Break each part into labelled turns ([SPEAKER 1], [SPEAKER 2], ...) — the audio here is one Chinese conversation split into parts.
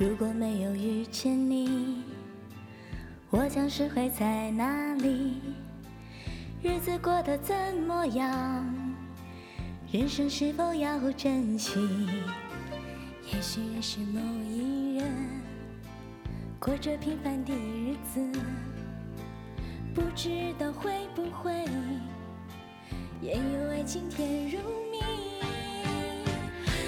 [SPEAKER 1] 如果没有遇见你，我将是会在哪里？日子过得怎么样？人生是否要珍惜？也许认识某一人，过着平凡的日子，不知道会不会也有爱情甜如蜜。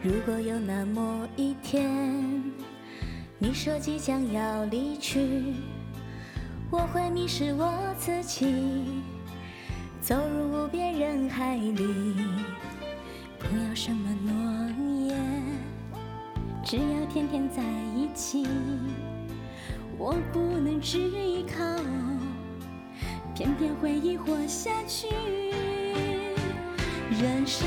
[SPEAKER 1] 如果有那么一天，你说即将要离去，我会迷失我自己，走入无边人海里。不要什么诺言，只要天天在一起。我不能只依靠，偏偏回忆活下去。人生，